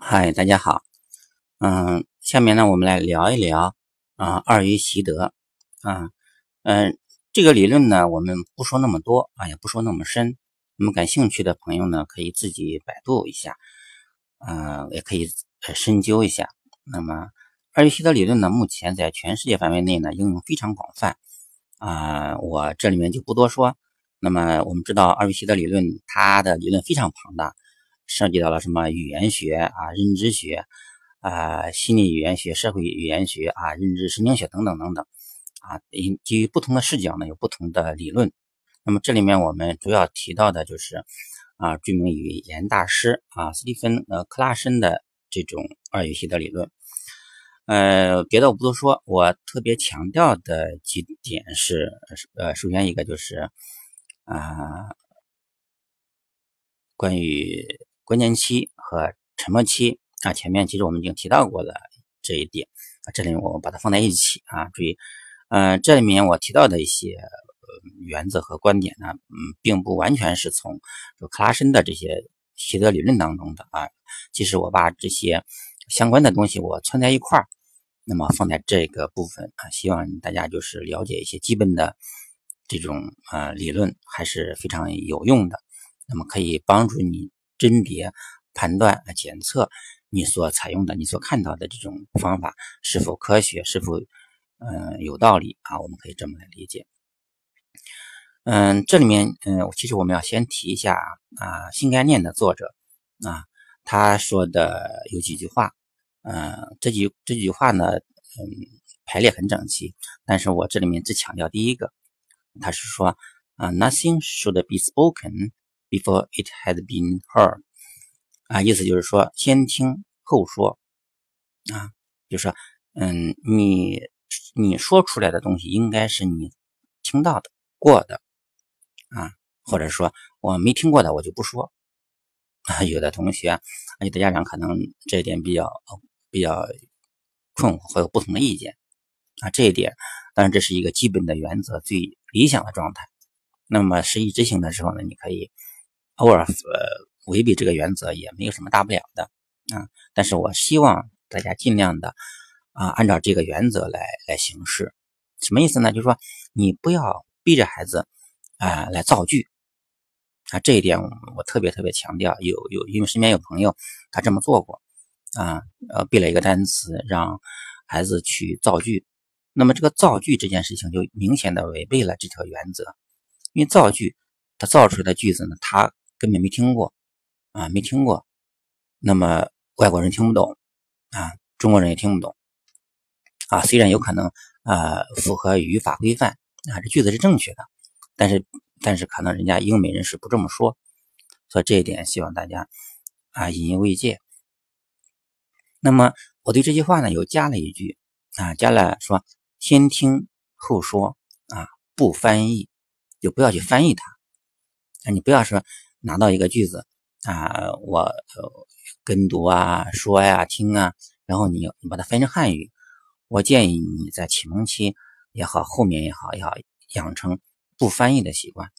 嗨，大家好。嗯，下面呢，我们来聊一聊啊，二鱼习得啊，嗯，这个理论呢，我们不说那么多啊，也不说那么深。那么感兴趣的朋友呢，可以自己百度一下，嗯，也可以深究一下。那么二鱼习得理论呢，目前在全世界范围内呢，应用非常广泛啊，我这里面就不多说。那么我们知道二鱼习得理论，它的理论非常庞大。涉及到了什么语言学啊、认知学啊、心理语言学、社会语言学啊、认知神经学等等等等啊，基于不同的视角呢，有不同的理论。那么这里面我们主要提到的就是啊，著名语言大师啊，斯蒂芬呃克拉申的这种二语系的理论。呃，别的我不多说，我特别强调的几点是呃，首先一个就是啊，关于。关键期和沉默期啊，前面其实我们已经提到过了这一点啊，这里我把它放在一起啊，注意，嗯，这里面我提到的一些原则和观点呢，嗯，并不完全是从克拉申的这些习得理论当中的啊，其实我把这些相关的东西我串在一块儿，那么放在这个部分啊，希望大家就是了解一些基本的这种啊理论还是非常有用的，那么可以帮助你。甄别、判断、检测你所采用的、你所看到的这种方法是否科学、是否嗯有道理啊？我们可以这么来理解。嗯，这里面嗯，其实我们要先提一下啊，新概念的作者啊，他说的有几句话。嗯，这几这几句话呢，嗯，排列很整齐，但是我这里面只强调第一个，他是说啊，nothing should be spoken。Before it had been heard，啊，意思就是说先听后说，啊，就是说，嗯，你你说出来的东西应该是你听到的过的，啊，或者说我没听过的我就不说，啊，有的同学，有的家长可能这一点比较比较困惑，会有不同的意见，啊，这一点当然这是一个基本的原则，最理想的状态。那么实际执行的时候呢，你可以。偶尔呃违背这个原则也没有什么大不了的啊，但是我希望大家尽量的啊按照这个原则来来行事，什么意思呢？就是说你不要逼着孩子啊来造句啊，这一点我特别特别强调。有有因为身边有朋友他这么做过啊，呃背了一个单词让孩子去造句，那么这个造句这件事情就明显的违背了这条原则，因为造句他造出来的句子呢，他根本没听过啊，没听过，那么外国人听不懂啊，中国人也听不懂啊。虽然有可能啊符合语法规范啊，这句子是正确的，但是但是可能人家英美人士不这么说，所以这一点希望大家啊引以为戒。那么我对这句话呢又加了一句啊，加了说先听后说啊，不翻译，就不要去翻译它啊，你不要说。拿到一个句子啊，我跟读啊、说呀、听啊，然后你你把它翻成汉语。我建议你在启蒙期也好，后面也好，要养成不翻译的习惯。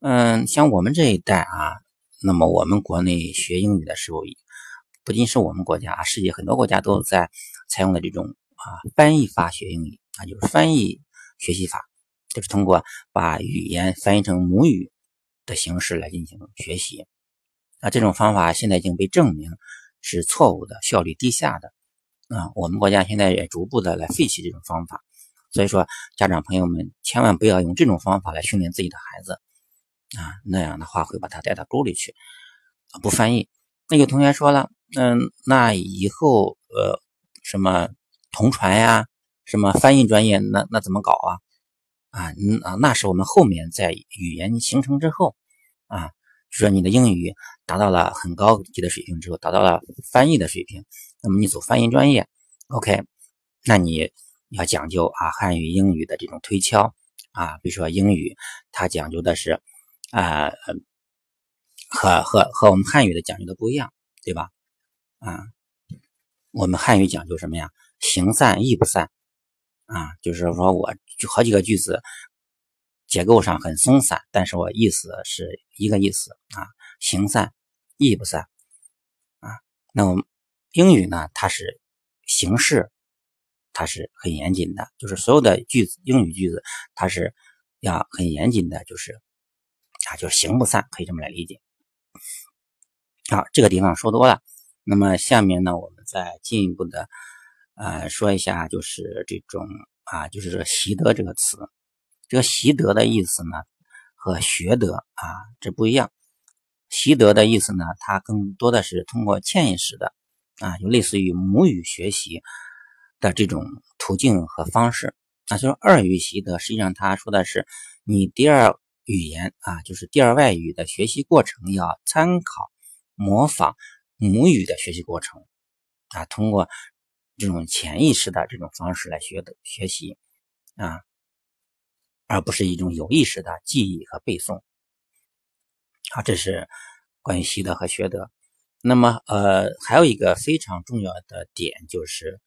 嗯，像我们这一代啊，那么我们国内学英语的时候，不仅是我们国家啊，世界很多国家都在采用的这种啊翻译法学英语啊，就是翻译学习法，就是通过把语言翻译成母语。的形式来进行学习，那这种方法现在已经被证明是错误的，效率低下的。啊，我们国家现在也逐步的来废弃这种方法。所以说，家长朋友们千万不要用这种方法来训练自己的孩子啊，那样的话会把他带到沟里去啊。不翻译，那有同学说了，嗯，那以后呃什么同传呀，什么翻译专业，那那怎么搞啊？啊，嗯啊，那是我们后面在语言形成之后，啊，就说你的英语达到了很高级的水平之后，达到了翻译的水平，那么你走翻译专业，OK，那你要讲究啊汉语英语的这种推敲啊，比如说英语它讲究的是啊，和和和我们汉语的讲究的不一样，对吧？啊，我们汉语讲究什么呀？形散意不散。啊，就是说我就好几个句子结构上很松散，但是我意思是一个意思啊，形散意不散啊。那么英语呢，它是形式，它是很严谨的，就是所有的句子，英语句子它是要很严谨的，就是啊，就是形不散，可以这么来理解。好，这个地方说多了，那么下面呢，我们再进一步的呃说一下，就是这种啊，就是习得这个词，这个习得的意思呢。和学得啊，这不一样。习得的意思呢，它更多的是通过潜意识的啊，就类似于母语学习的这种途径和方式啊。就是二语习得，实际上他说的是你第二语言啊，就是第二外语的学习过程要参考模仿母语的学习过程啊，通过这种潜意识的这种方式来学的学习啊。而不是一种有意识的记忆和背诵。好，这是关于习得和学得。那么，呃，还有一个非常重要的点就是，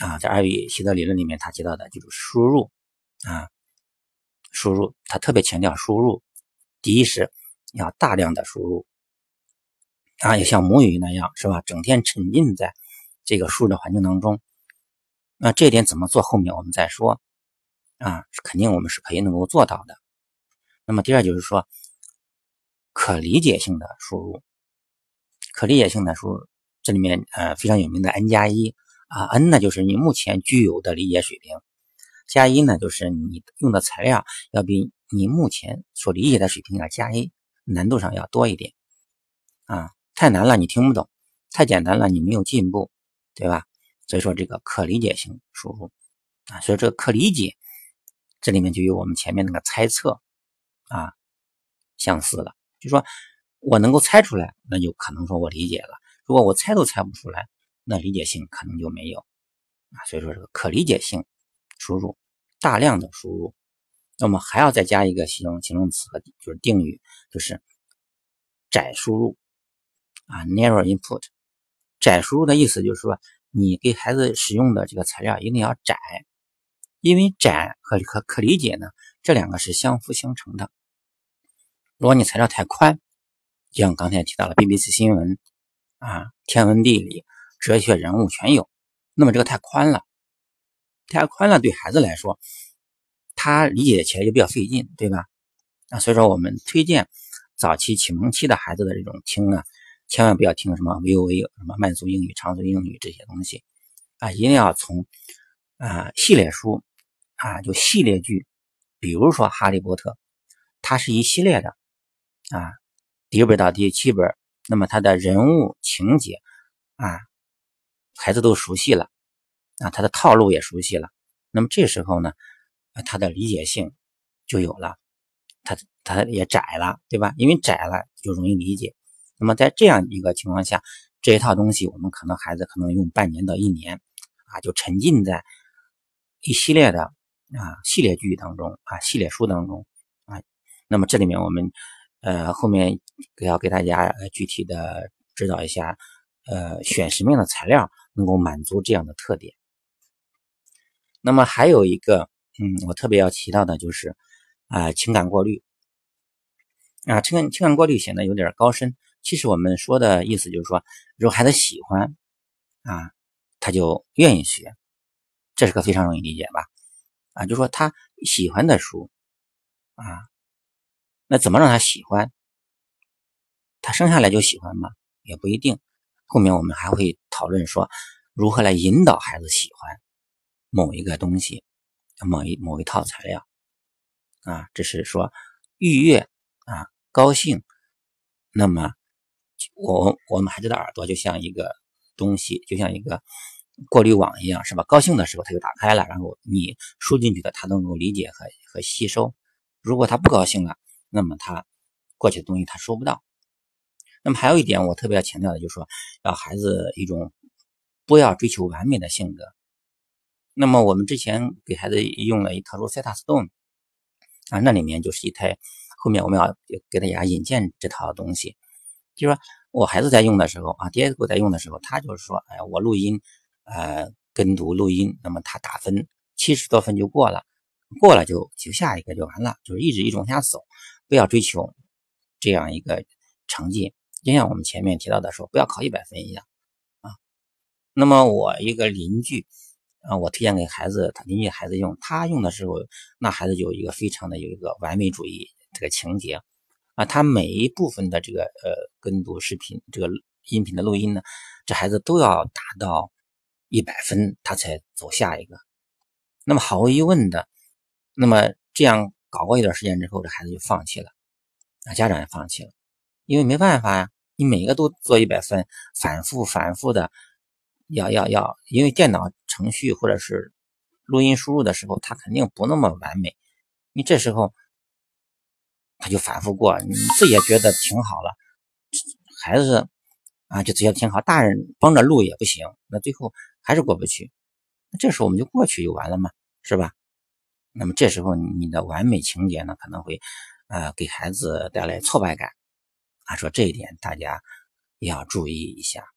啊，在二语习得理论里面，他提到的就是输入啊，输入，他特别强调输入。第一是要大量的输入啊，也像母语那样，是吧？整天沉浸在这个输入的环境当中。那这一点怎么做？后面我们再说。啊，肯定我们是可以能够做到的。那么第二就是说，可理解性的输入，可理解性的输入，这里面呃非常有名的 N 加一啊，N 呢就是你目前具有的理解水平，加一呢就是你用的材料要比你目前所理解的水平要加一，难度上要多一点啊，太难了你听不懂，太简单了你没有进步，对吧？所以说这个可理解性输入啊，所以这个可理解。这里面就有我们前面那个猜测啊相似了，就说我能够猜出来，那就可能说我理解了；如果我猜都猜不出来，那理解性可能就没有啊。所以说这个可理解性输入大量的输入，那么还要再加一个形容形容词，就是定语，就是窄输入啊 （narrow input）。窄输入的意思就是说，你给孩子使用的这个材料一定要窄。因为窄和可可理解呢，这两个是相辅相成的。如果你材料太宽，就像刚才提到了 BBC 新闻啊，天文地理、哲学人物全有，那么这个太宽了，太宽了，对孩子来说，他理解起来就比较费劲，对吧？啊，所以说我们推荐早期启蒙期的孩子的这种听啊，千万不要听什么 VOA 什么慢速英语、长速英语这些东西啊，一定要从啊系列书。啊，就系列剧，比如说《哈利波特》，它是一系列的啊，第一本到第七本，那么它的人物情节啊，孩子都熟悉了啊，他的套路也熟悉了，那么这时候呢，他的理解性就有了，他他也窄了，对吧？因为窄了就容易理解。那么在这样一个情况下，这一套东西我们可能孩子可能用半年到一年啊，就沉浸在一系列的。啊，系列剧当中啊，系列书当中啊，那么这里面我们呃后面要给大家具体的指导一下，呃，选什么样的材料能够满足这样的特点。那么还有一个，嗯，我特别要提到的就是啊，情感过滤啊，情感情感过滤显得有点高深，其实我们说的意思就是说，如果孩子喜欢啊，他就愿意学，这是个非常容易理解吧？啊，就说他喜欢的书啊，那怎么让他喜欢？他生下来就喜欢吗？也不一定。后面我们还会讨论说，如何来引导孩子喜欢某一个东西、某一某一套材料啊。这是说愉悦啊，高兴。那么我我们孩子的耳朵就像一个东西，就像一个。过滤网一样是吧？高兴的时候它就打开了，然后你输进去的它都能够理解和和吸收。如果他不高兴了，那么他过去的东西他收不到。那么还有一点我特别要强调的就是说，要孩子一种不要追求完美的性格。那么我们之前给孩子用了一套 Rosetta Stone 啊，那里面就是一台，后面我们要给大家引荐这套东西。就是说我孩子在用的时候啊，第二个在用的时候，他就是说，哎呀，我录音。呃，跟读录音，那么他打分七十多分就过了，过了就就下一个就完了，就是一直一直往下走，不要追求这样一个成绩就像我们前面提到的说，不要考一百分一样啊。那么我一个邻居啊，我推荐给孩子，他邻居孩子用，他用的时候，那孩子就有一个非常的有一个完美主义这个情节啊，他每一部分的这个呃跟读视频这个音频的录音呢，这孩子都要达到一百分，他才走下一个。那么毫无疑问的，那么这样搞过一段时间之后，这孩子就放弃了，啊，家长也放弃了，因为没办法呀，你每个都做一百分，反复反复的，要要要，因为电脑程序或者是录音输入的时候，它肯定不那么完美，你这时候他就反复过，你自己也觉得挺好了，孩子啊就觉得挺好，大人帮着录也不行，那最后还是过不去。那这时候我们就过去就完了嘛，是吧？那么这时候你的完美情节呢，可能会呃给孩子带来挫败感啊。说这一点大家要注意一下。